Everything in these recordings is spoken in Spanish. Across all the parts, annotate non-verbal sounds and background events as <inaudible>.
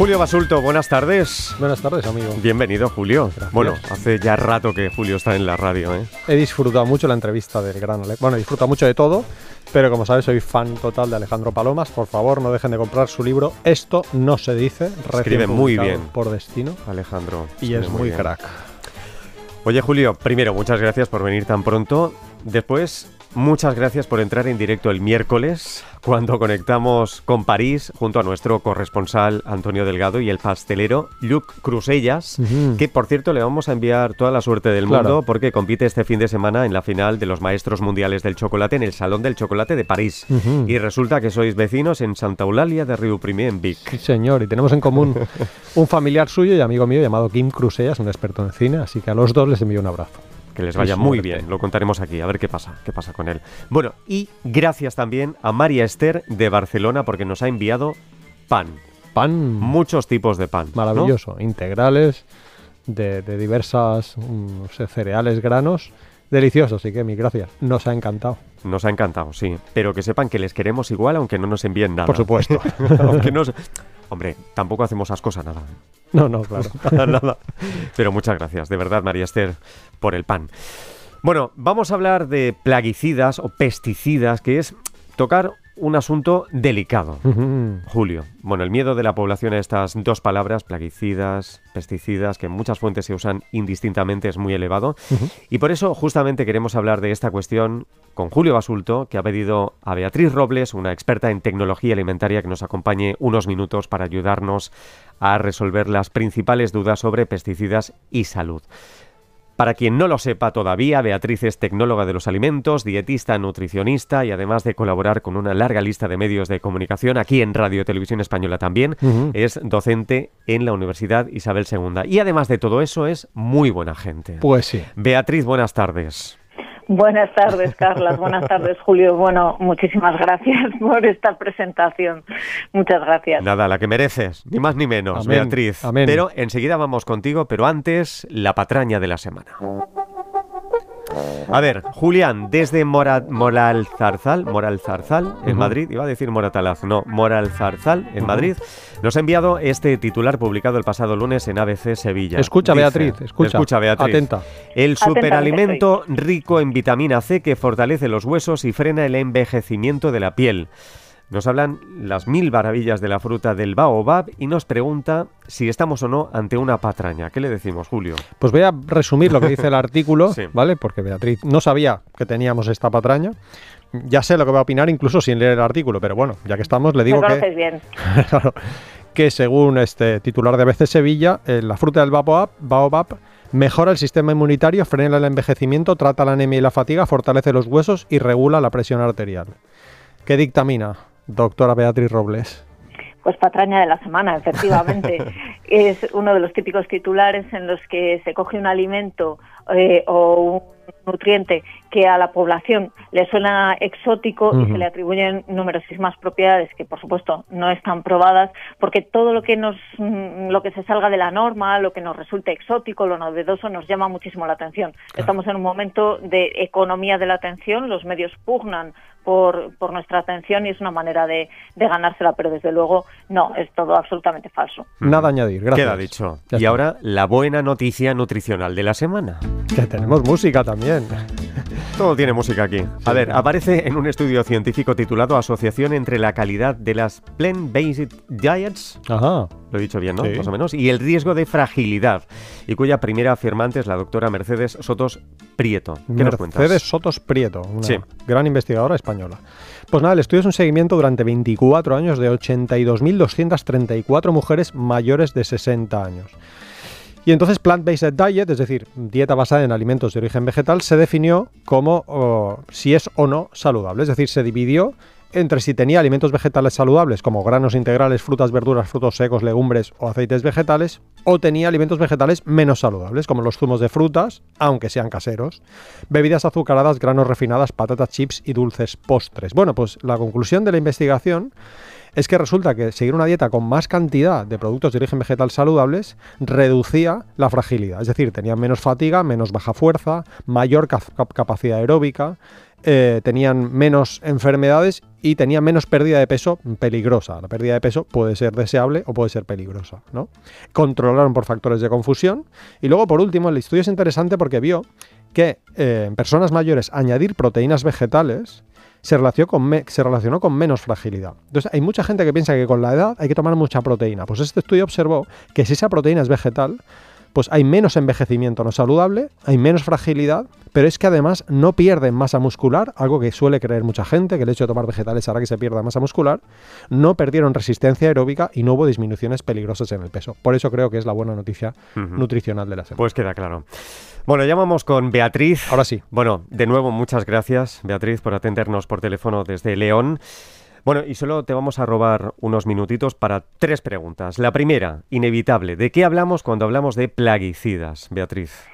Julio Basulto, buenas tardes. Buenas tardes, amigo. Bienvenido, Julio. Bueno, hace ya rato que Julio está en la radio, ¿eh? He disfrutado mucho la entrevista del gran Ale. Bueno, he disfrutado mucho de todo, pero como sabes, soy fan total de Alejandro Palomas. Por favor, no dejen de comprar su libro. Esto no se dice. Escribe muy bien. Por destino. Alejandro. Y es muy bien. crack. Oye, Julio, primero, muchas gracias por venir tan pronto. Después, muchas gracias por entrar en directo el miércoles, cuando conectamos con París, junto a nuestro corresponsal Antonio Delgado y el pastelero Luc Crusellas, que por cierto le vamos a enviar toda la suerte del Claro. mundo porque compite este fin de semana en la final de los Maestros Mundiales del Chocolate en el Salón del Chocolate de París. Y resulta que sois vecinos en Santa Eulalia de Riuprimer, en Vic. Sí, señor. Y tenemos en común <laughs> un familiar suyo y amigo mío llamado Kim Crusellas, un experto en cine. Así que a los dos les envío un abrazo. Que les vaya muy bien, lo contaremos aquí, a ver qué pasa, qué pasa con él. Bueno, y gracias también a María Esther de Barcelona porque nos ha enviado pan, Pan muchos tipos de pan. ¿no? maravilloso. Integrales, de, de diversas mm, no sé, cereales, granos. Delicioso, así que mi gracias. Nos ha encantado. Nos ha encantado, sí. Pero que sepan que les queremos igual aunque no nos envíen nada. Por supuesto. <laughs> aunque nos... Hombre, tampoco hacemos ascos a nada. No, no, claro. <laughs> Nada. Pero muchas gracias, de verdad, María Esther, por el pan. Bueno, vamos a hablar de plaguicidas o pesticidas, que es tocar un asunto delicado. Julio. Bueno, el miedo de la población a estas dos palabras, plaguicidas, pesticidas, que en muchas fuentes se usan indistintamente, es muy elevado. Y por eso justamente queremos hablar de esta cuestión con Julio Basulto, que ha pedido a Beatriz Robles, una experta en tecnología alimentaria, que nos acompañe unos minutos para ayudarnos a resolver las principales dudas sobre pesticidas y salud. Para quien no lo sepa todavía, Beatriz es tecnóloga de los alimentos, dietista, nutricionista y además de colaborar con una larga lista de medios de comunicación, aquí en Radio Televisión Española también, es docente en la Universidad Isabel II. Y además de todo eso, es muy buena gente. Pues sí. Beatriz, buenas tardes. Buenas tardes, Carlas. Buenas tardes, Julio. Bueno, muchísimas gracias <laughs> por esta presentación. Muchas gracias. Nada, la que mereces, ni más ni menos, Amén, Beatriz. amén. Pero enseguida vamos contigo, pero antes, la patraña de la semana. A ver, Julián, desde Mora, Moralzarzal, Moralzarzal, en. Madrid, iba a decir Moratalaz, no, Moralzarzal, en Madrid, nos ha enviado este titular publicado el pasado lunes en ABC Sevilla. Escucha, Dice- Beatriz, escucha. Beatriz. Atenta. El superalimento rico en vitamina C que fortalece los huesos y frena el envejecimiento de la piel. Nos hablan las mil maravillas de la fruta del baobab y nos pregunta si estamos o no ante una patraña. ¿Qué le decimos, Julio? Pues voy a resumir lo que dice el <laughs> artículo, Sí. ¿vale? Porque Beatriz no sabía que teníamos esta patraña. Ya sé lo que va a opinar incluso sin leer el artículo, pero bueno, ya que estamos, le digo que, bien. <laughs> claro, que según este titular de ABC Sevilla, eh, la fruta del baobab, baobab mejora el sistema inmunitario, frena el envejecimiento, trata la anemia y la fatiga, fortalece los huesos y regula la presión arterial. ¿Qué dictamina, doctora Beatriz Robles? Pues patraña de la semana, efectivamente. <laughs> es uno de los típicos titulares en los que se coge un alimento eh, o un nutriente que a la población le suena exótico y se le atribuyen numerosísimas propiedades que por supuesto no están probadas porque todo lo que nos mm, lo que se salga de la norma, lo que nos resulte exótico, lo novedoso nos llama muchísimo la atención. Estamos en un momento de economía de la atención, los medios pugnan por, por nuestra atención y es una manera de, de ganársela, pero desde luego no, es todo absolutamente falso. Nada a añadir, gracias. Queda dicho. Ya y está. ahora la buena noticia nutricional de la semana. Que tenemos música también. Todo tiene música aquí. A ver, aparece en un estudio científico titulado Asociación entre la calidad de las plant-based diets Ajá. Lo he dicho bien, ¿no? Sí. Más o menos. Y el riesgo de fragilidad, y cuya primera afirmante es la doctora Mercedes Sotos Prieto. ¿Qué nos cuentas? Mercedes Sotos Prieto, una Sí. gran investigadora española. Pues nada, el estudio es un seguimiento durante 24 años de 82.234 mujeres mayores de 60 años. Y entonces Plant-Based Diet, es decir, dieta basada en alimentos de origen vegetal, se definió como si es o no saludable. Es decir, se dividió entre si tenía alimentos vegetales saludables como granos integrales, frutas, verduras, frutos secos, legumbres o aceites vegetales, o tenía alimentos vegetales menos saludables como los zumos de frutas, aunque sean caseros, bebidas azucaradas, granos refinadas, patatas chips y dulces postres. Bueno, pues la conclusión de la investigación es que resulta que seguir una dieta con más cantidad de productos de origen vegetal saludables reducía la fragilidad, es decir, tenía menos fatiga, menos baja fuerza, mayor cap- cap- capacidad aeróbica, eh, tenían menos enfermedades y tenían menos pérdida de peso peligrosa. La pérdida de peso puede ser deseable o puede ser peligrosa. ¿no? Controlaron por factores de confusión. Y luego, por último, el estudio es interesante porque vio que eh, en personas mayores añadir proteínas vegetales se relacionó, con se relacionó con menos fragilidad. Entonces, hay mucha gente que piensa que con la edad hay que tomar mucha proteína. Pues este estudio observó que si esa proteína es vegetal, pues hay menos envejecimiento no saludable, hay menos fragilidad, pero es que además no pierden masa muscular, algo que suele creer mucha gente, que el hecho de tomar vegetales hará que se pierda masa muscular, no perdieron resistencia aeróbica y no hubo disminuciones peligrosas en el peso. Por eso creo que es la buena noticia nutricional de la semana. Pues queda claro. Bueno, ya vamos con Beatriz. Ahora sí. Bueno, de nuevo, muchas gracias, Beatriz, por atendernos por teléfono desde León. Bueno, y solo te vamos a robar unos minutitos para tres preguntas. La primera, inevitable, ¿de qué hablamos cuando hablamos de plaguicidas, Beatriz?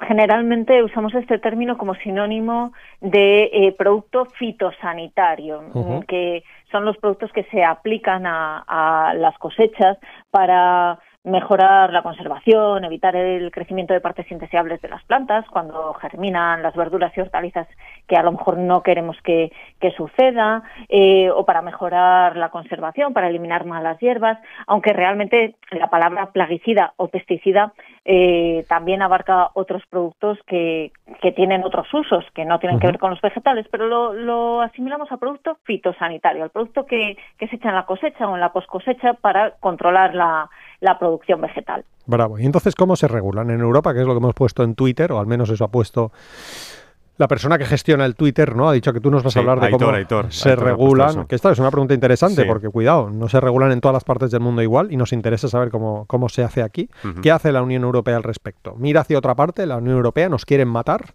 Generalmente usamos este término como sinónimo de eh, producto fitosanitario, que son los productos que se aplican a las cosechas para mejorar la conservación, evitar el crecimiento de partes indeseables de las plantas cuando germinan las verduras y hortalizas que a lo mejor no queremos que, suceda, eh, o para mejorar la conservación, para eliminar malas hierbas, aunque realmente la palabra plaguicida o pesticida eh, también abarca otros productos que, que, tienen otros usos, que no tienen que ver con los vegetales, pero lo, lo, asimilamos a producto fitosanitario, al producto que, que se echa en la cosecha o en la post cosecha para controlar la, la producción vegetal. Bravo. ¿Y entonces cómo se regulan en Europa? Que es lo que hemos puesto en Twitter, o al menos eso ha puesto la persona que gestiona el Twitter, ¿no? Ha dicho que tú nos vas a hablar de cómo se regulan. Que esta es una pregunta interesante, porque cuidado, no se regulan en todas las partes del mundo igual y nos interesa saber cómo, cómo se hace aquí. ¿Qué hace la Unión Europea al respecto? ¿Mira hacia otra parte? ¿La Unión Europea nos quieren matar?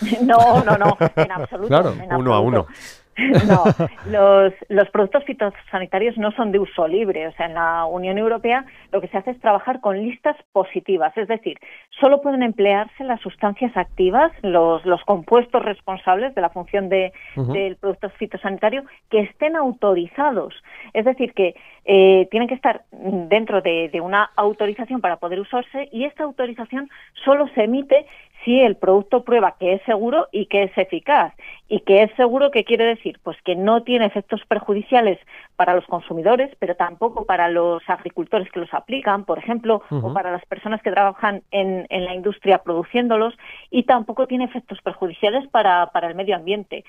<laughs> No, no, no, en absoluto. Claro, uno a uno. <laughs> No, los, los productos fitosanitarios no son de uso libre. O sea, en la Unión Europea lo que se hace es trabajar con listas positivas, es decir, solo pueden emplearse las sustancias activas, los, los compuestos responsables de la función de, del producto fitosanitario que estén autorizados. Es decir, que eh, tienen que estar dentro de, de una autorización para poder usarse y esta autorización solo se emite si el producto prueba que es seguro y que es eficaz. ¿Y que es seguro qué quiere decir? Pues que no tiene efectos perjudiciales para los consumidores, pero tampoco para los agricultores que los aplican, por ejemplo, o para las personas que trabajan en, en, la industria produciéndolos, y tampoco tiene efectos perjudiciales para, para el medio ambiente.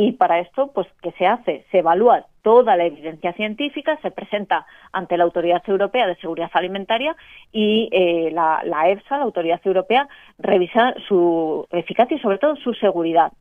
Y para esto, pues, ¿qué se hace? Se evalúa toda la evidencia científica, se presenta ante la Autoridad Europea de Seguridad Alimentaria y eh, la, la EFSA, la Autoridad Europea, revisa su eficacia y sobre todo su seguridad.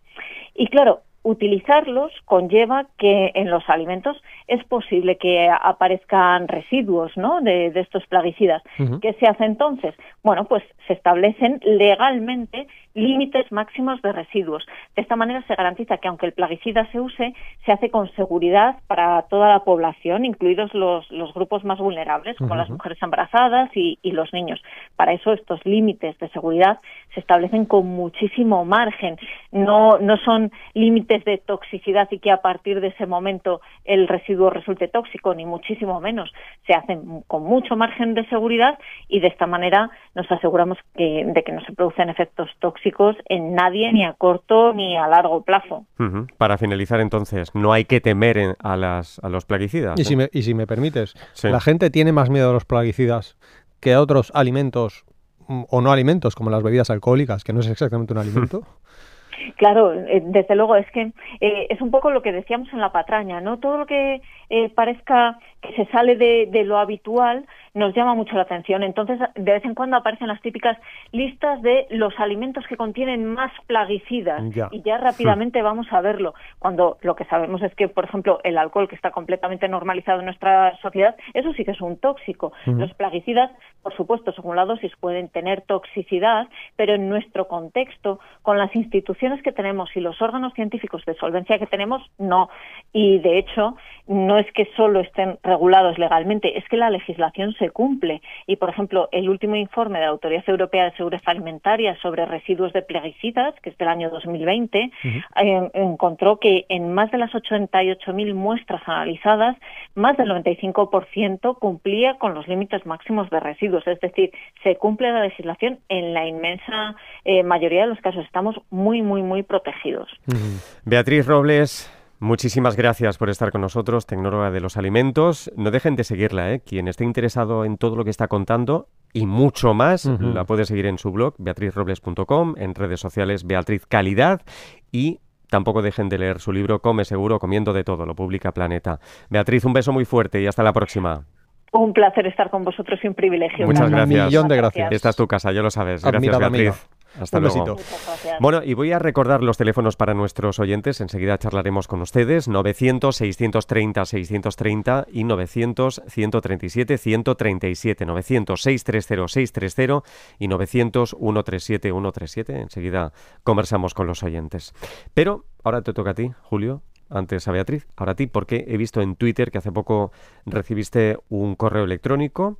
Y claro, utilizarlos conlleva que en los alimentos es posible que aparezcan residuos ¿no? de, estos plaguicidas. ¿Qué se hace entonces? Bueno, pues se establecen legalmente límites máximos de residuos. De esta manera se garantiza que aunque el plaguicida se use, se hace con seguridad para toda la población, incluidos los, los grupos más vulnerables, como las mujeres embarazadas y, y, los niños. Para eso estos límites de seguridad se establecen con muchísimo margen. No, no son límites de toxicidad y que a partir de ese momento el residuo resulte tóxico, ni muchísimo menos. Se hacen con mucho margen de seguridad y de esta manera nos aseguramos que, de que no se producen efectos tóxicos en nadie, ni a corto ni a largo plazo. Para finalizar, entonces, no hay que temer a, las, a los plaguicidas. Y, si, me, y si me permites, la gente tiene más miedo a los plaguicidas que a otros alimentos mm, o no alimentos, como las bebidas alcohólicas, que no es exactamente un alimento. <laughs> Claro, eh, desde luego, es que eh, es un poco lo que decíamos en la patraña, ¿no? Todo lo que eh, parezca que se sale de, de, lo habitual nos llama mucho la atención. Entonces, de vez en cuando aparecen las típicas listas de los alimentos que contienen más plaguicidas y ya rápidamente vamos a verlo. Cuando lo que sabemos es que, por ejemplo, el alcohol, que está completamente normalizado en nuestra sociedad, eso sí que es un tóxico. Los plaguicidas, por supuesto, según la dosis, pueden tener toxicidad, pero en nuestro contexto, con las instituciones que tenemos y los órganos científicos de solvencia que tenemos, no. Y, de hecho, no es que solo estén regulados legalmente, es que la legislación se se cumple. Y, por ejemplo, el último informe de la Autoridad Europea de Seguridad Alimentaria sobre residuos de plaguicidas, que es del año 2020, eh, encontró que en más de las 88.000 muestras analizadas, más del 95% cumplía con los límites máximos de residuos. Es decir, se cumple la legislación en la inmensa eh, mayoría de los casos. Estamos muy, muy, muy protegidos. Beatriz Robles, Muchísimas gracias por estar con nosotros, tecnóloga de los alimentos. No dejen de seguirla, ¿eh? Quien esté interesado en todo lo que está contando y mucho más, la puede seguir en su blog, beatrizrobles.com, en redes sociales Beatriz Calidad y tampoco dejen de leer su libro Come Seguro, comiendo de todo, lo publica Planeta. Beatriz, un beso muy fuerte y hasta la próxima. Un placer estar con vosotros y un privilegio. Muchas gracias. Un millón de gracias. Esta es tu casa, ya lo sabes. Gracias, Beatriz. Hasta luego. Bueno, y voy a recordar los teléfonos para nuestros oyentes. Enseguida charlaremos con ustedes. 900-630-630 y 900-137-137. 900-630-630 y 900-137-137. Enseguida conversamos con los oyentes. Pero ahora te toca a ti, Julio, antes a Beatriz, ahora a ti, porque he visto en Twitter que hace poco recibiste un correo electrónico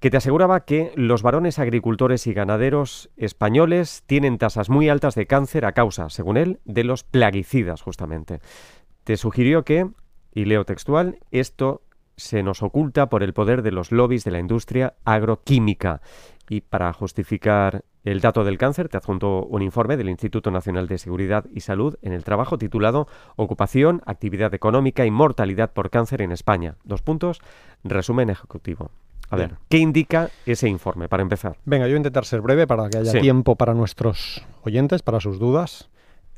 que te aseguraba que los varones agricultores y ganaderos españoles tienen tasas muy altas de cáncer a causa, según él, de los plaguicidas, justamente. Te sugirió que, y leo textual, esto se nos oculta por el poder de los lobbies de la industria agroquímica. Y para justificar el dato del cáncer, te adjunto un informe del Instituto Nacional de Seguridad y Salud en el trabajo titulado Ocupación, Actividad Económica y Mortalidad por Cáncer en España. Dos puntos, resumen ejecutivo. A ver, ¿qué indica ese informe para empezar? Venga, yo voy a intentar ser breve para que haya tiempo para nuestros oyentes, para sus dudas.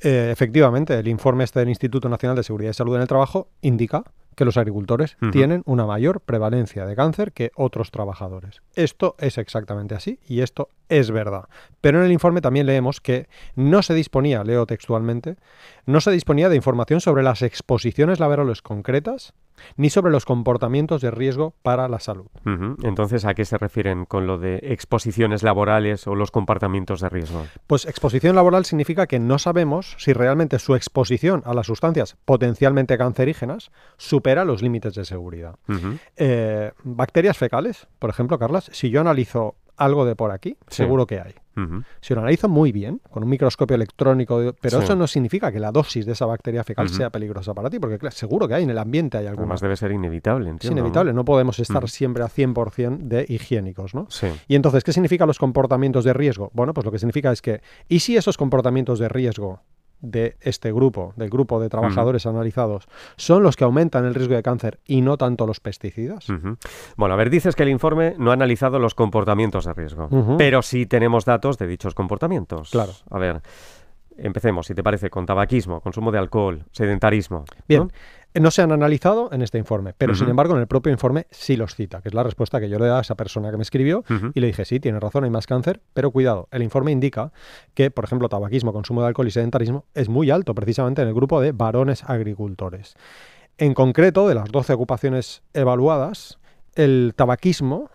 Eh, efectivamente, el informe este del Instituto Nacional de Seguridad y Salud en el Trabajo indica que los agricultores tienen una mayor prevalencia de cáncer que otros trabajadores. Esto es exactamente así y esto es verdad. Pero en el informe también leemos que no se disponía, leo textualmente, no se disponía de información sobre las exposiciones laborales concretas ni sobre los comportamientos de riesgo para la salud. Entonces, ¿a qué se refieren con lo de exposiciones laborales o los comportamientos de riesgo? Pues exposición laboral significa que no sabemos si realmente su exposición a las sustancias potencialmente cancerígenas supera los límites de seguridad. Eh, bacterias fecales, por ejemplo, Carlas, si yo analizo algo de por aquí, seguro que hay. Si lo analizo muy bien, con un microscopio electrónico, pero eso no significa que la dosis de esa bacteria fecal sea peligrosa para ti, porque seguro que hay en el ambiente hay alguna. Además debe ser inevitable, entiendo. Es inevitable, no, podemos estar siempre a 100% de higiénicos, ¿no? Y entonces, ¿qué significan los comportamientos de riesgo? Bueno, pues lo que significa es que, ¿y si esos comportamientos de riesgo de este grupo, del grupo de trabajadores analizados, son los que aumentan el riesgo de cáncer y no tanto los pesticidas? Bueno, a ver, dices que el informe no ha analizado los comportamientos de riesgo, pero sí tenemos datos de dichos comportamientos. Claro. A ver, empecemos, si te parece, con tabaquismo, consumo de alcohol, sedentarismo. Bien. No se han analizado en este informe, pero sin embargo en el propio informe sí los cita, que es la respuesta que yo le da a esa persona que me escribió y le dije, sí, tiene razón, hay más cáncer, pero cuidado, el informe indica que, por ejemplo, tabaquismo, consumo de alcohol y sedentarismo es muy alto precisamente en el grupo de varones agricultores. En concreto, de las 12 ocupaciones evaluadas, el tabaquismo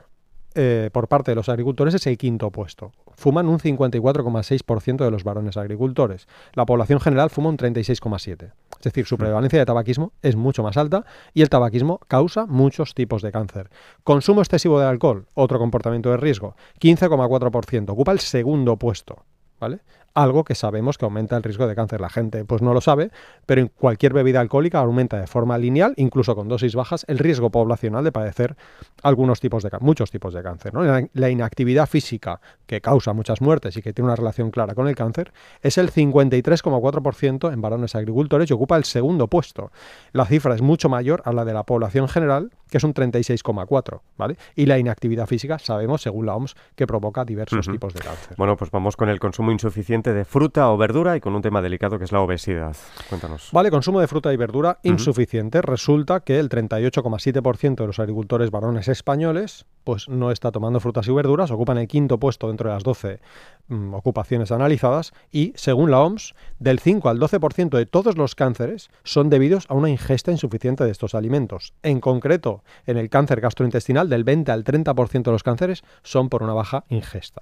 eh, por parte de los agricultores es el quinto puesto. Fuman un 54,6% de los varones agricultores. La población general fuma un 36,7%. Es decir, su mm. prevalencia de tabaquismo es mucho más alta y el tabaquismo causa muchos tipos de cáncer. Consumo excesivo de alcohol, otro comportamiento de riesgo, 15,4%. Ocupa el segundo puesto. ¿Vale? Algo que sabemos que aumenta el riesgo de cáncer. La gente pues no lo sabe, pero en cualquier bebida alcohólica aumenta de forma lineal, incluso con dosis bajas, el riesgo poblacional de padecer algunos tipos de muchos tipos de cáncer. La inactividad física que causa muchas muertes y que tiene una relación clara con el cáncer es el 53,4% en varones agricultores y ocupa el segundo puesto. La cifra es mucho mayor a la de la población general, que es un 36,4, ¿vale? Y la inactividad física sabemos, según la OMS, que provoca diversos tipos de cáncer. Bueno, pues vamos con el consumo insuficiente de fruta o verdura y con un tema delicado que es la obesidad. Cuéntanos. Vale, consumo de fruta y verdura insuficiente. Resulta que el 38,7% de los agricultores varones españoles pues no está tomando frutas y verduras, ocupan el quinto puesto dentro de las 12 mm, ocupaciones analizadas y, según la OMS, del 5 al 12% de todos los cánceres son debidos a una ingesta insuficiente de estos alimentos. En concreto, en el cáncer gastrointestinal, del 20 al 30% de los cánceres son por una baja ingesta.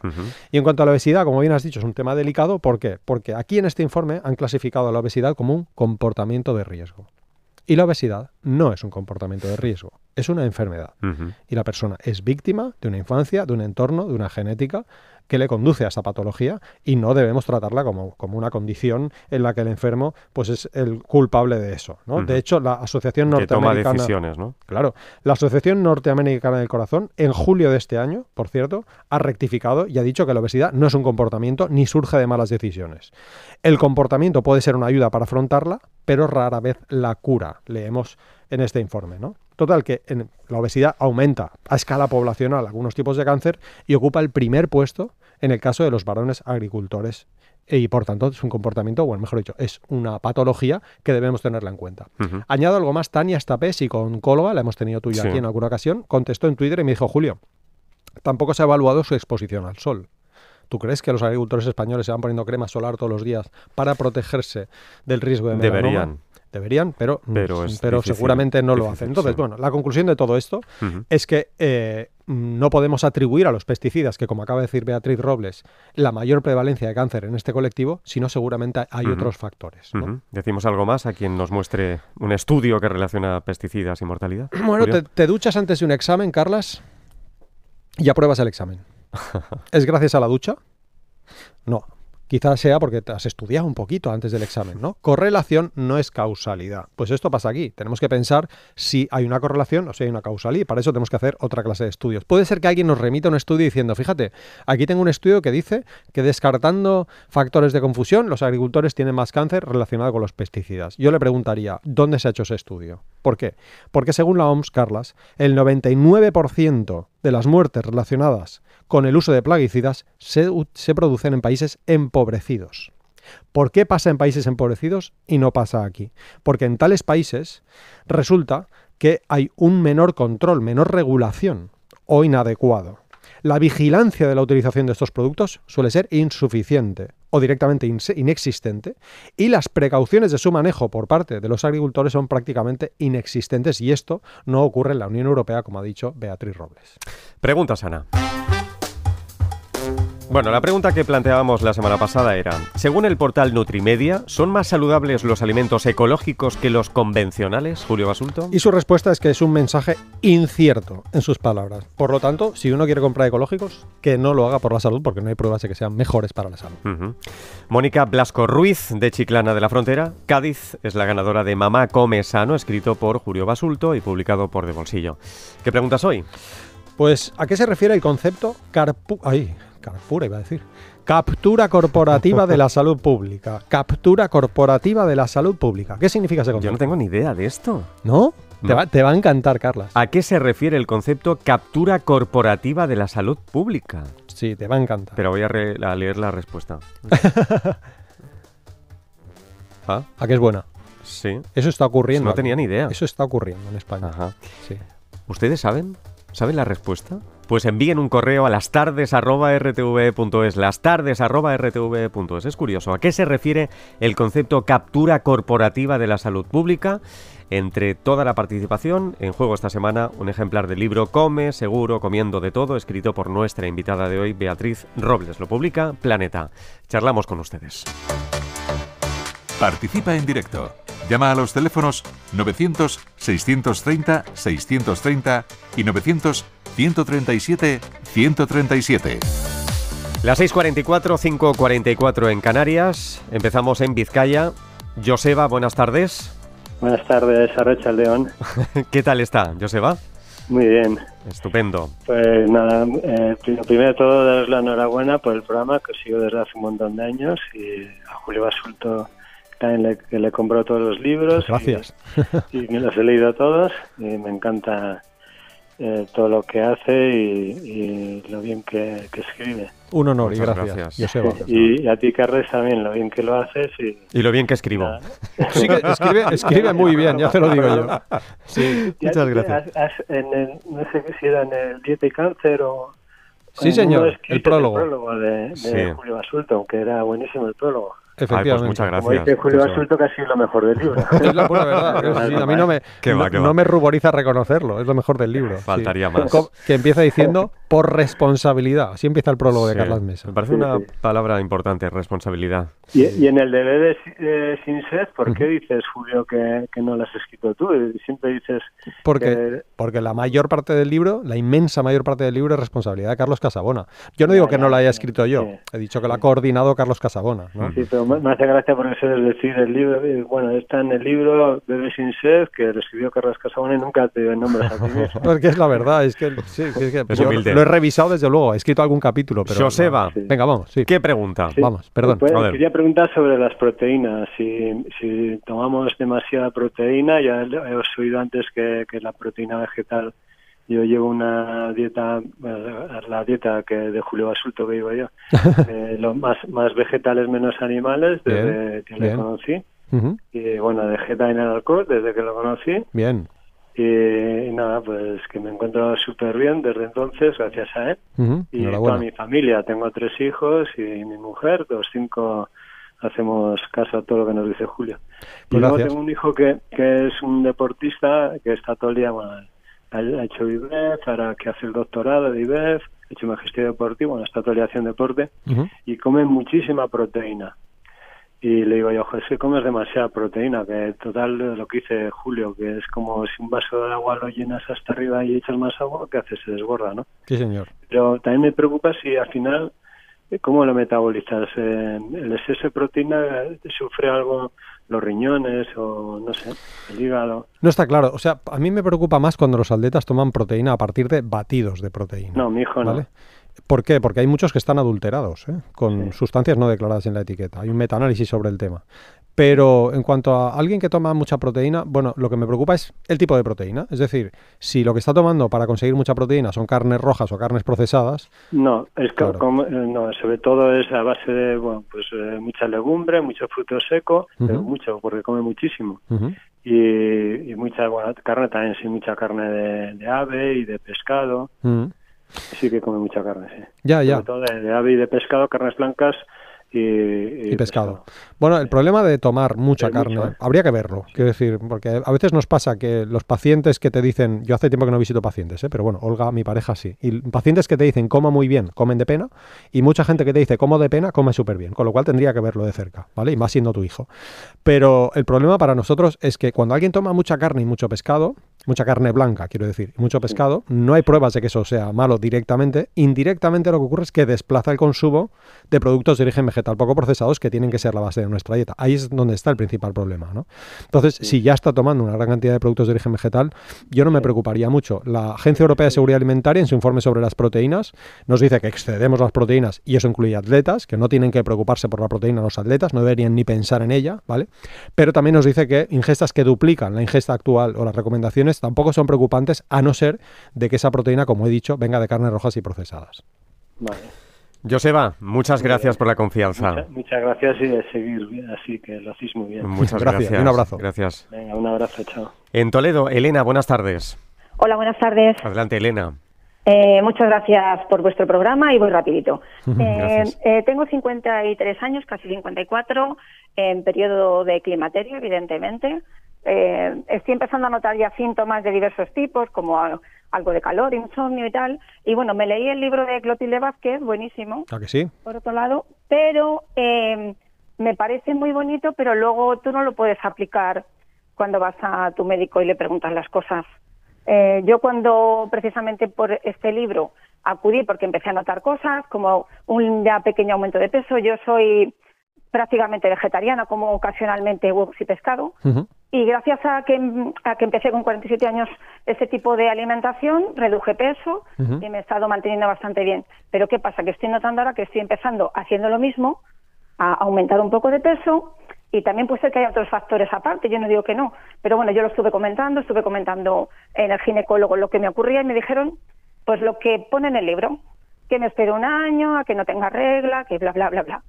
Y en cuanto a la obesidad, como bien has dicho, es un tema delicado. ¿Por qué? Porque aquí en este informe han clasificado a la obesidad como un comportamiento de riesgo. Y la obesidad no es un comportamiento de riesgo. es una enfermedad. Y la persona es víctima de una infancia, de un entorno, de una genética que le conduce a esa patología y no debemos tratarla como, como una condición en la que el enfermo pues es el culpable de eso. ¿no? De hecho, la Asociación Que toma Norteamericana... decisiones, ¿no? Claro, la Asociación Norteamericana del Corazón, en julio de este año, por cierto, ha rectificado y ha dicho que la obesidad no es un comportamiento ni surge de malas decisiones. El comportamiento puede ser una ayuda para afrontarla, pero rara vez la cura, leemos en este informe, ¿no? Total, que en- la obesidad aumenta a escala poblacional algunos tipos de cáncer y ocupa el primer puesto en el caso de los varones agricultores. Y por tanto es un comportamiento, o mejor dicho, es una patología que debemos tenerla en cuenta. Añado algo más, Tania Stapé, psicóloga, la hemos tenido tú y yo Sí. aquí en alguna ocasión, contestó en Twitter y me dijo, Julio, tampoco se ha evaluado su exposición al sol. ¿Tú crees que los agricultores españoles se van poniendo crema solar todos los días para protegerse del riesgo de melanoma? Deberían. Deberían, pero, Pero mm, pero difícil, seguramente no lo hacen. Entonces, sí. bueno, la conclusión de todo esto es que eh, no podemos atribuir a los pesticidas, que como acaba de decir Beatriz Robles, la mayor prevalencia de cáncer en este colectivo, sino seguramente hay otros factores. ¿Decimos algo más a quien nos muestre un estudio que relaciona pesticidas y mortalidad? <clears throat> Bueno, te, te duchas antes de un examen, Carlas, y apruebas el examen. <laughs> ¿Es gracias a la ducha? No. Quizás sea porque te has estudiado un poquito antes del examen, ¿no? Correlación no es causalidad. Pues esto pasa aquí. Tenemos que pensar si hay una correlación o si hay una causalidad. Y para eso tenemos que hacer otra clase de estudios. Puede ser que alguien nos remita un estudio diciendo, fíjate, aquí tengo un estudio que dice que descartando factores de confusión, los agricultores tienen más cáncer relacionado con los pesticidas. Yo le preguntaría, ¿dónde se ha hecho ese estudio? ¿Por qué? Porque según la OMS, Carlas, el 99% de las muertes relacionadas con el uso de plaguicidas se, producen en países empobrecidos. ¿Por qué pasa en países empobrecidos y no pasa aquí? Porque en tales países resulta que hay un menor control, menor regulación o inadecuado. La vigilancia de la utilización de estos productos suele ser insuficiente o directamente inexistente y las precauciones de su manejo por parte de los agricultores son prácticamente inexistentes y esto no ocurre en la Unión Europea, como ha dicho Beatriz Robles. Preguntas, Ana. Bueno, la pregunta que planteábamos la semana pasada era, según el portal Nutrimedia, ¿son más saludables los alimentos ecológicos que los convencionales, Julio Basulto? Y su respuesta es que es un mensaje incierto en sus palabras. Por lo tanto, si uno quiere comprar ecológicos, que no lo haga por la salud, porque no hay pruebas de que sean mejores para la salud. Mónica Blasco Ruiz, de Chiclana de la Frontera, Cádiz, es la ganadora de Mamá Come Sano, escrito por Julio Basulto y publicado por De Bolsillo. ¿Qué preguntas hoy? Pues, ¿a qué se refiere el concepto carpu... Ay, carpura iba a decir. Captura corporativa de la salud pública. Captura corporativa de la salud pública. ¿Qué significa ese Yo concepto? no tengo ni idea de esto. ¿No? Te, va, te va a encantar, Carlas. ¿A qué se refiere el concepto captura corporativa de la salud pública? Sí, te va a encantar. Pero voy a, re- a leer la respuesta. <laughs> ¿Ah? ¿A qué es buena? Sí. Eso está ocurriendo. No aquí. tenía ni idea. Eso está ocurriendo en España. Ajá. Sí. ¿Ustedes saben? ¿Saben la respuesta? Pues envíen un correo a lastardes.rtv.es, lastardes.rtv.es. Es curioso, ¿a qué se refiere el concepto captura corporativa de la salud pública? Entre toda la participación, en juego esta semana, un ejemplar del libro Come, Seguro, Comiendo de Todo, escrito por nuestra invitada de hoy, Beatriz Robles. Lo publica Planeta. Charlamos con ustedes. Participa en directo. Llama a los teléfonos 900-630-630 y 900-137-137. Las 6.44, 5.44 en Canarias. Empezamos en Vizcaya. Joseba, buenas tardes. Buenas tardes, Arrecha León. <laughs> ¿Qué tal está, Joseba? Muy bien. Estupendo. Pues nada, eh, primero de todo, daros la enhorabuena por el programa que os sigo desde hace un montón de años y a Julio Basulto también le, que le compró todos los libros. Gracias. Y, y me los he leído todos y me encanta eh, todo lo que hace y, y lo bien que, que escribe. Un honor y Muchas gracias. gracias. Joseba. Y, y a ti, Carles, también lo bien que lo haces y Y lo bien que escribo. Sí que escribe, <laughs> escribe muy bien, ya te lo digo yo. Sí, Muchas gracias. has- has- en el, no sé si era en el Dieta y Cáncer o... Sí, señor, el prólogo. El prólogo de, de Sí. Julio Basulto, aunque era buenísimo el prólogo. Efectivamente. Ay, pues muchas Como gracias. dice Julio Joseba. Basulto, casi lo mejor del libro. <laughs> Es la pura verdad. <laughs> Sí, a mí no me, Qué va, no, qué no va. me ruboriza reconocerlo, es lo mejor del libro. sí. Faltaría más. Co- Que empieza diciendo <laughs> por responsabilidad. Así empieza el prólogo de Sí, Carlas Mesa. Me parece Sí, una sí. palabra importante, responsabilidad. Y, y en el deber de eh, Sin Sed, ¿por qué dices, Julio, que, que no lo has escrito tú? Y Siempre dices Porque, que- porque la mayor parte del libro, la inmensa mayor parte del libro es responsabilidad de Carlos Casabona. Yo no digo Ya, que no la haya ya, escrito yo, sí, he dicho que la ha coordinado Carlos Casabona. ¿no? Sí, pero me hace gracia porque eso es decir el libro, bueno, está en el libro Bebé sin sed, que lo escribió Carlos Casabona y nunca te dio nombres a ti mismo. <laughs> Porque es la verdad, es que, sí, que- que Es yo humilde. lo he revisado desde luego, he escrito algún capítulo, pero... Joseba, Sí. Venga, vamos, sí. ¿qué pregunta? Sí. Vamos, perdón. Pues, quería preguntar sobre las proteínas. Si, si tomamos demasiada proteína, ya he os oído antes que, que la proteína vegetal, yo llevo una dieta, bueno, la dieta que de Julio Basulto que digo yo, <laughs> eh, lo más, más vegetales menos animales desde Bien, que le conocí. Y bueno, de Geta en el alcohol desde que lo conocí. Bien. Y, y nada, pues que me encuentro súper bien desde entonces, gracias a él. Y toda mi familia, tengo tres hijos y mi mujer, los cinco hacemos caso a todo lo que nos dice Julio. y Pues luego gracias. tengo un hijo que, que es un deportista que está todo el día, bueno, ha, ha hecho IBEF, ahora que hace el doctorado de IBEF, ha hecho magisterio deportivo, bueno, está todo el día haciendo deporte y come muchísima proteína. Y le digo yo, José, comes demasiada proteína, que total lo que dice Julio, que es como si un vaso de agua lo llenas hasta arriba y echas más agua, ¿qué hace? Se desborda, ¿no? Sí, señor. Pero también me preocupa si al final, eh, ¿cómo lo metabolizas? ¿El exceso de proteína eh, sufre algo los riñones o no sé, el hígado? No está claro. O sea, a mí me preocupa más cuando los atletas toman proteína a partir de batidos de proteína. No, mi hijo no. ¿Por qué? Porque hay muchos que están adulterados, ¿eh? con Sí. sustancias no declaradas en la etiqueta. Hay un metaanálisis sobre el tema. Pero en cuanto a alguien que toma mucha proteína, bueno, lo que me preocupa es el tipo de proteína. Es decir, si lo que está tomando para conseguir mucha proteína son carnes rojas o carnes procesadas, No, es que Claro. como- eh, no, sobre todo es a base de, bueno, pues eh, mucha legumbre, mucho fruto seco, pero mucho, porque come muchísimo. Y, y mucha, bueno, carne también, sí, mucha carne de, de ave y de pescado. Sí que come mucha carne, sí. ya, ya. Sobre todo de, de ave y de pescado, carnes blancas y, y y pescado. Bueno, el problema de tomar mucha Es carne, mucho, ¿eh? habría que verlo, quiero decir, porque a veces nos pasa que los pacientes que te dicen, yo hace tiempo que no visito pacientes, ¿eh? pero bueno, Olga, mi pareja sí, y pacientes que te dicen coma muy bien, comen de pena, y mucha gente que te dice como de pena, come súper bien, con lo cual tendría que verlo de cerca, ¿vale? Y más siendo tu hijo. Pero el problema para nosotros es que cuando alguien toma mucha carne y mucho pescado, mucha carne blanca, quiero decir, y mucho pescado, no hay pruebas de que eso sea malo directamente. Indirectamente lo que ocurre es que desplaza el consumo de productos de origen vegetal poco procesados que tienen que ser la base de nuestra dieta. Ahí es donde está el principal problema, ¿no? Entonces, si ya está tomando una gran cantidad de productos de origen vegetal, yo no me preocuparía mucho. La Agencia Europea de Seguridad Alimentaria, en su informe sobre las proteínas, nos dice que excedemos las proteínas y eso incluye atletas, que no tienen que preocuparse por la proteína los atletas, no deberían ni pensar en ella, ¿vale? Pero también nos dice que ingestas que duplican la ingesta actual o las recomendaciones tampoco son preocupantes, a no ser de que esa proteína, como he dicho, venga de carnes rojas y procesadas. Vale. Joseba, muchas gracias por la confianza. Mucha- muchas gracias y de seguir bien, así que lo hacéis muy bien. Muchas Gracias, gracias. un abrazo. Gracias. Venga, un abrazo, chao. En Toledo, Elena, buenas tardes. Hola, buenas tardes. Adelante, Elena. Eh, muchas gracias por vuestro programa y voy rapidito. Eh, <laughs> gracias. eh, tengo 53 años, casi 54, en periodo de climaterio, evidentemente. Eh, estoy empezando a notar ya síntomas de diversos tipos, como algo de calor, insomnio y tal. Y bueno, me leí el libro de Clotilde Vázquez, buenísimo, ¿A que sí? por otro lado, pero eh, me parece muy bonito, pero luego tú no lo puedes aplicar cuando vas a tu médico y le preguntas las cosas. Eh, yo cuando precisamente por este libro acudí porque empecé a notar cosas como un ya pequeño aumento de peso, yo soy prácticamente vegetariana, como ocasionalmente huevos y pescado, Ujú. Y gracias a que, a que empecé con 47 años ese tipo de alimentación, reduje peso y me he estado manteniendo bastante bien. Pero ¿qué pasa? Que estoy notando ahora que estoy empezando haciendo lo mismo, a aumentar un poco de peso y también puede ser que haya otros factores aparte, yo no digo que no, pero bueno, yo lo estuve comentando, estuve comentando en el ginecólogo lo que me ocurría y me dijeron pues lo que pone en el libro, que me espero un año, a que no tenga regla, que bla, bla, bla, bla.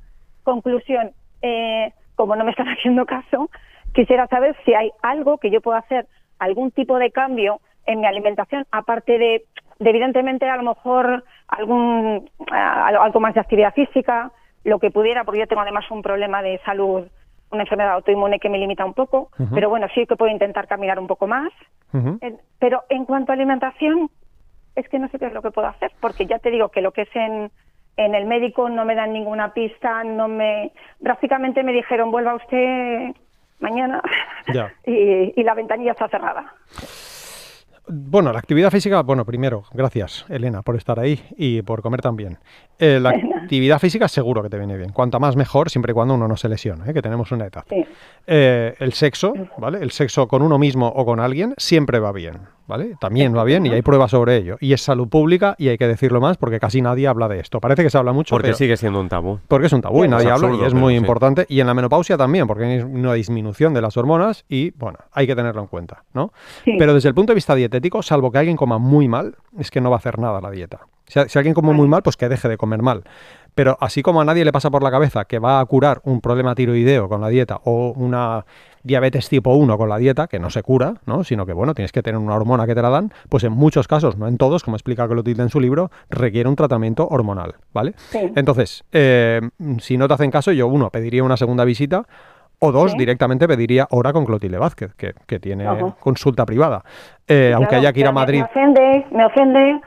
Conclusión, eh, como no me están <laughs> haciendo caso, quisiera saber si hay algo que yo pueda hacer, algún tipo de cambio en mi alimentación, aparte de, de evidentemente a lo mejor algún algo más de actividad física, lo que pudiera, porque yo tengo además un problema de salud, una enfermedad autoinmune que me limita un poco, pero bueno, sí que puedo intentar caminar un poco más. Eh, Pero en cuanto a alimentación, es que no sé qué es lo que puedo hacer, porque ya te digo que lo que es en, en el médico no me dan ninguna pista, no me... Prácticamente me dijeron, vuelva usted mañana Ya. <laughs> y, y la ventanilla está cerrada. Bueno, la actividad física, bueno, primero, gracias, Elena, por estar ahí y por comer también. Eh, la <laughs> actividad física seguro que te viene bien. Cuanto más mejor, siempre y cuando uno no se lesione, ¿eh? que tenemos una edad. Sí. Eh, el sexo, ¿vale? El sexo con uno mismo o con alguien siempre va bien, ¿vale? También va bien y hay pruebas sobre ello. Y es salud pública y hay que decirlo más porque casi nadie habla de esto. Parece que se habla mucho, Porque pero- sigue siendo un tabú. porque es un tabú y nadie habla absurdo, y es muy sí. importante. Y en la menopausia también, porque hay una disminución de las hormonas y, bueno, hay que tenerlo en cuenta, ¿no? Sí. Pero desde el punto de vista dietético, salvo que alguien coma muy mal, es que no va a hacer nada la dieta. Si, si alguien come muy mal, pues que deje de comer mal. Pero así como a nadie le pasa por la cabeza que va a curar un problema tiroideo con la dieta o una diabetes tipo 1 con la dieta, que no se cura, ¿no? sino que bueno, tienes que tener una hormona que te la dan, pues en muchos casos, no en todos, como explica Clotilde en su libro, requiere un tratamiento hormonal, ¿vale? Sí. Entonces, eh, si no te hacen caso, yo uno, pediría una segunda visita, o dos, Sí. directamente pediría hora con Clotilde Vázquez, que, que tiene Ajá. consulta privada. Eh, aunque haya que ir a Madrid. Me ofende, me ofende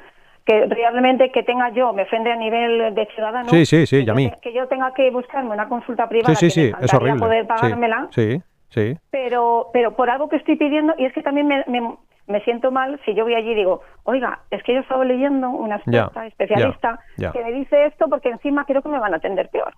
que realmente que tenga yo, me ofende a nivel de ciudadano. Sí, sí, sí, que y a yo mí. Que yo tenga que buscarme una consulta privada. Sí, sí, que sí, me es encantaría horrible. poder pagármela, Sí, sí. pero, pero por algo que estoy pidiendo, y es que también me, me, me siento mal si yo voy allí y digo, oiga, es que yo estaba leyendo una experta, Ya, especialista, ya, ya. que me dice esto porque encima creo que me van a atender peor.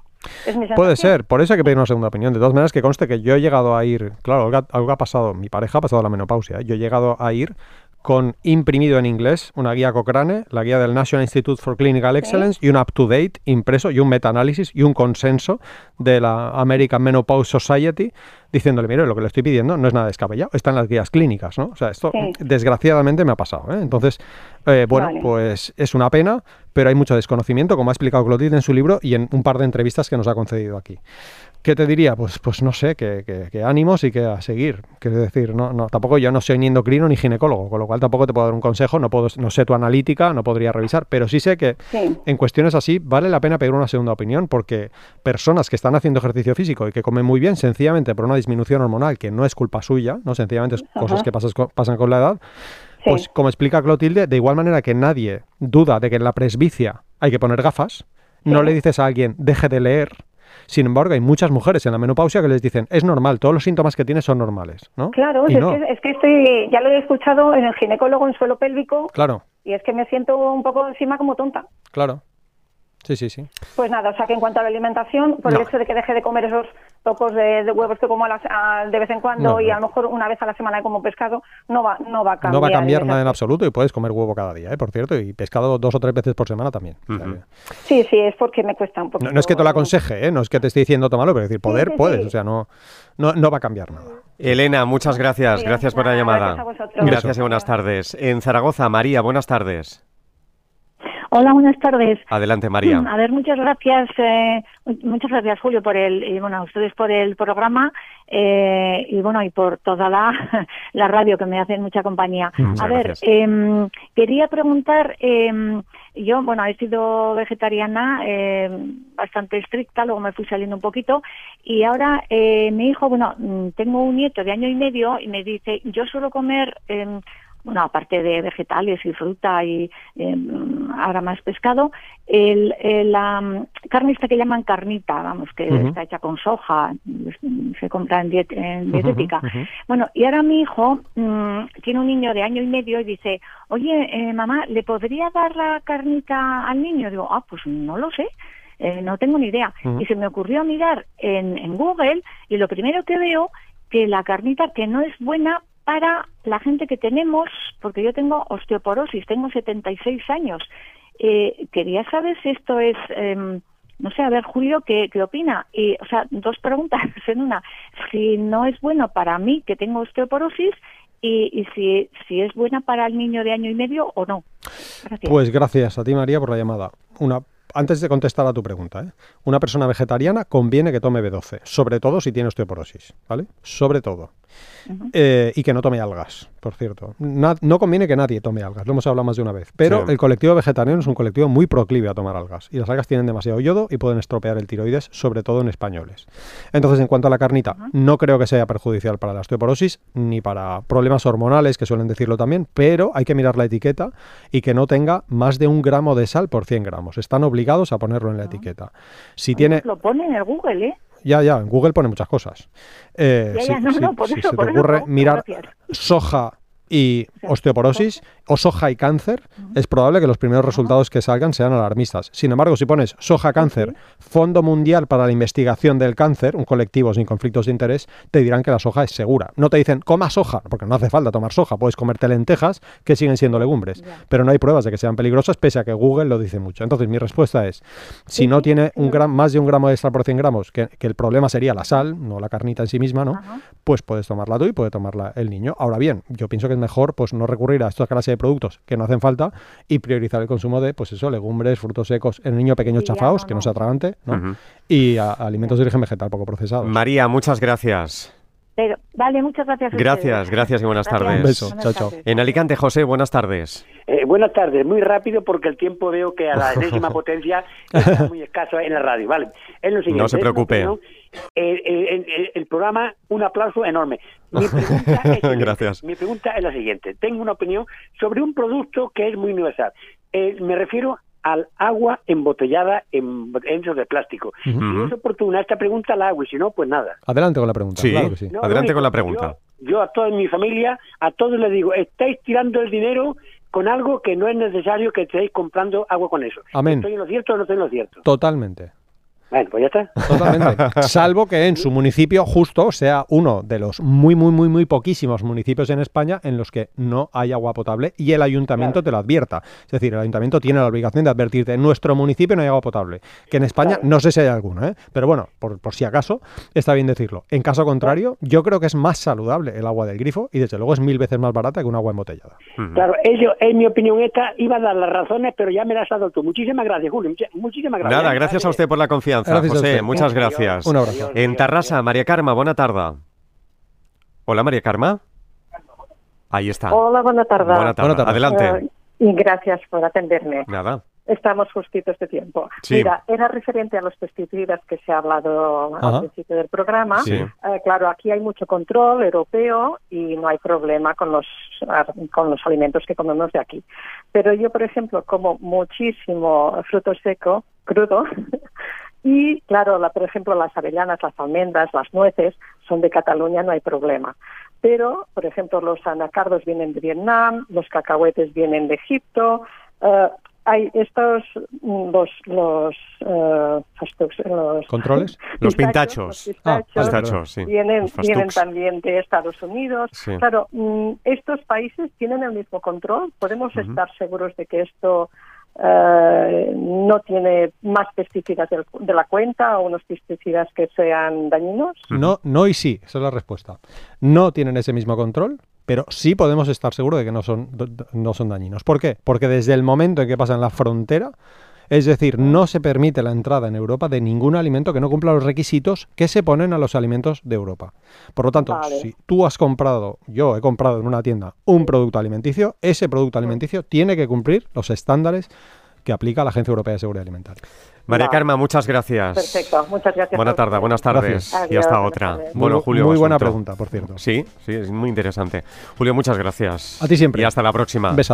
Es mi Puede ser, por eso hay que pedir una segunda opinión. De todas maneras, que conste que yo he llegado a ir, claro, algo ha- algo ha pasado, mi pareja ha pasado la menopausia, ¿eh? yo he llegado a ir con imprimido en inglés una guía Cochrane, la guía del National Institute for Clinical Excellence y un up-to-date impreso y un meta-análisis y un consenso de la American Menopause Society diciéndole, mire, lo que le estoy pidiendo no es nada descabellado, está en las guías clínicas, ¿no? O sea, esto Sí. desgraciadamente me ha pasado, ¿eh? Entonces, eh, bueno, Vale. pues es una pena, pero hay mucho desconocimiento, como ha explicado Clotilde en su libro y en un par de entrevistas que nos ha concedido aquí. ¿Qué te diría? Pues, pues no sé, que, que- que ánimos y que a seguir. Quiero decir, no, no, tampoco yo no soy ni endocrino ni ginecólogo, con lo cual tampoco te puedo dar un consejo, no, puedo, no sé tu analítica, no podría revisar, pero sí sé que Sí. en cuestiones así vale la pena pedir una segunda opinión, porque personas que están haciendo ejercicio físico y que comen muy bien, sencillamente por una disminución hormonal que no es culpa suya, no sencillamente es cosas que pasas pasan con la edad, Sí. pues como explica Clotilde, de igual manera que nadie duda de que en la presbicia hay que poner gafas, no le dices a alguien deje de leer. Sin embargo, hay muchas mujeres en la menopausia que les dicen es normal, todos los síntomas que tienes son normales, ¿no? Claro, es, no, que, es que estoy, ya lo he escuchado en el ginecólogo en suelo pélvico claro, y es que me siento un poco encima como tonta. claro. Sí, sí, sí. Pues nada, o sea que en cuanto a la alimentación, por No. el hecho de que deje de comer esos tocos de, de huevos que como a las- a- de vez en cuando No, y no. a lo mejor una vez a la semana como pescado, no va, no va a cambiar. No va a cambiar nada en absoluto y puedes comer huevo cada día, ¿eh? por cierto, y pescado dos o tres veces por semana también. Sí, sí, es porque me cuesta un poco. no, no es que te lo aconseje, ¿eh? no es que te esté diciendo tómalo, pero decir, poder sí, puedes, sí. o sea, no, no, no va a cambiar nada. Elena, muchas gracias. Sí, Gracias por la llamada. gracias a vosotros. Gracias y buenas tardes. En Zaragoza, María, buenas tardes. Hola, buenas tardes. Adelante, María. A ver, muchas gracias, eh, muchas gracias Julio por el, y bueno, a ustedes por el programa eh, y bueno y por toda la, <laughs> la radio que me hacen mucha compañía. Muchas a ver, em, quería preguntar, em, yo bueno he sido vegetariana em, bastante estricta, luego me fui saliendo un poquito y ahora eh, mi hijo, bueno, mm, tengo un nieto de año y medio y me dice, yo suelo comer bueno, aparte de vegetales y fruta y eh, ahora más pescado, el, el, la mm, carne esta que llaman carnita, vamos, que está hecha con soja, se compra en, diet- en dietética. Bueno, y ahora mi hijo mm, tiene un niño de año y medio y dice, oye, eh, mamá, ¿le podría dar la carnita al niño? Digo, ah, pues no lo sé. eh, no tengo ni idea. Y se me ocurrió mirar en, en Google y lo primero que veo que la carnita que no es buena para la gente que tenemos, porque yo tengo osteoporosis, tengo 76 años. Eh, quería saber si esto es, em, no sé, a ver, Julio, ¿qué, ¿qué opina? Y, o sea, dos preguntas <laughs> en una. Si no es bueno para mí, que tengo osteoporosis, y, y si, si es buena para el niño de año y medio o no. Gracias. Pues gracias a ti, María, por la llamada. Una, antes de contestar a tu pregunta, ¿eh? una persona vegetariana conviene que tome B12, sobre todo si tiene osteoporosis, ¿vale? Sobre todo. Eh, y que no tome algas, por cierto. Na- no conviene que nadie tome algas, lo hemos hablado más de una vez. Pero Sí. el colectivo vegetariano es un colectivo muy proclive a tomar algas. Y las algas tienen demasiado yodo y pueden estropear el tiroides, sobre todo en españoles. Entonces, en cuanto a la carnita, no creo que sea perjudicial para la osteoporosis ni para problemas hormonales, que suelen decirlo también, pero hay que mirar la etiqueta y que no tenga más de un gramo de sal por 100 gramos. Están obligados a ponerlo en la etiqueta. Si tiene... Lo pone en el Google, ¿eh? Ya, ya, en Google pone muchas cosas. Eh, Ya, si ya, no, si- no, por si eso, se por te eso, ocurre no, mirar soja y osteoporosis o soja y cáncer, es probable que los primeros resultados que salgan sean alarmistas. Sin embargo, si pones soja cáncer, Fondo Mundial para la Investigación del Cáncer, un colectivo sin conflictos de interés, te dirán que la soja es segura. No te dicen coma soja, porque no hace falta tomar soja, puedes comerte lentejas que siguen siendo legumbres, pero no hay pruebas de que sean peligrosas, pese a que Google lo dice mucho. Entonces, mi respuesta es, si no tiene un más de un gramo de sal por 100 gramos, que, que el problema sería la sal, no la carnita en sí misma, ¿no? Pues puedes tomarla tú y puede tomarla el niño. Ahora bien, yo pienso que es mejor pues no recurrir a esta clase de productos que no hacen falta y priorizar el consumo de, pues eso, legumbres, frutos secos, en el niño pequeño chafaos, no, que no sea atragante. Y a- alimentos de origen vegetal poco procesados. María, muchas gracias. Pero, vale, muchas gracias. a Gracias, ustedes. gracias y buenas Gracias. tardes. Un beso, Buenas chao. En Alicante, José, buenas tardes. Eh, buenas tardes, muy rápido porque el tiempo veo que a la <laughs> enésima potencia está muy escaso en la radio. Vale, es lo siguiente. No se preocupe. opinión. Eh, eh, el, el- el programa, un aplauso enorme. Mi <laughs> pregunta, es. Gracias. Mi pregunta es la siguiente. Tengo una opinión sobre un producto que es muy universal. Eh, me refiero al agua embotellada en envases de plástico. Si es oportuna esta pregunta, la hago y si no, pues nada. Adelante con la pregunta. Sí. claro que sí. No, Adelante con la pregunta. Yo, yo a toda mi familia, a todos les digo, estáis tirando el dinero con algo que no es necesario que estéis comprando agua con eso. Amén. ¿Estoy en lo cierto o no estoy en lo cierto? Totalmente. Bueno, pues ya está. Totalmente. <laughs> Salvo que en su municipio justo sea uno de los muy, muy, muy, muy poquísimos municipios en España en los que no hay agua potable y el ayuntamiento Claro. te lo advierta. Es decir, el ayuntamiento tiene la obligación de advertirte, en nuestro municipio no hay agua potable. Que en España Claro. no sé si hay alguno, ¿eh? pero bueno, por, por si acaso, está bien decirlo. En caso contrario, yo creo que es más saludable el agua del grifo y desde luego es mil veces más barata que un agua embotellada. Claro, ello, es mi opinión esta. Iba a dar las razones, pero ya me las has dado tú. Muchísimas gracias, Julio. Muchísimas gracias. Nada, gracias a usted por la confianza, Gracias José. Muchas gracias. Un abrazo. Adiós, En Tarrasa, María Karma, buena tarde. Hola, María Karma. Ahí está. Hola, buena tarde. Buena tarde. Buena tarde. Adelante. Eh, y gracias por atenderme. Nada. Estamos justitos de tiempo. Sí. Mira, era referente a los pesticidas que se ha hablado Ajá. al principio del programa. Sí. Eh, claro, aquí hay mucho control europeo y no hay problema con los, con los alimentos que comemos de aquí. Pero yo, por ejemplo, como muchísimo fruto seco, crudo, <laughs> y claro, la, por ejemplo, las avellanas, las almendras, las nueces son de Cataluña, no hay problema. Pero, por ejemplo, los anacardos vienen de Vietnam, los cacahuetes vienen de Egipto. eh, hay estos, mm, los, los, estos, los ¿Controles? <laughs> Los pintachos. los Ah, pistachos sí. vienen, vienen también de Estados Unidos. Sí. Claro, mm, estos países tienen el mismo control. ¿Podemos estar seguros de que esto eh, no tiene más pesticidas de la cuenta o unos pesticidas que sean dañinos? No, no y sí, esa es la respuesta. No tienen ese mismo control, pero sí podemos estar seguros de que no son, no son dañinos. ¿Por qué? Porque desde el momento en que pasan la frontera, es decir, no se permite la entrada en Europa de ningún alimento que no cumpla los requisitos que se ponen a los alimentos de Europa. Por lo tanto, Vale. si tú has comprado, yo he comprado en una tienda un producto alimenticio, ese producto alimenticio tiene que cumplir los estándares que aplica la Agencia Europea de Seguridad Alimentaria. María. Karma, muchas gracias. Perfecto, muchas gracias. Buena tarde, buenas tardes. Gracias. Y hasta Adiós, otra. Bueno, Muy- Julio. muy buena pregunta, por cierto. Sí, sí, es muy interesante. Julio, muchas gracias. A ti siempre. Y hasta la próxima. Besazo.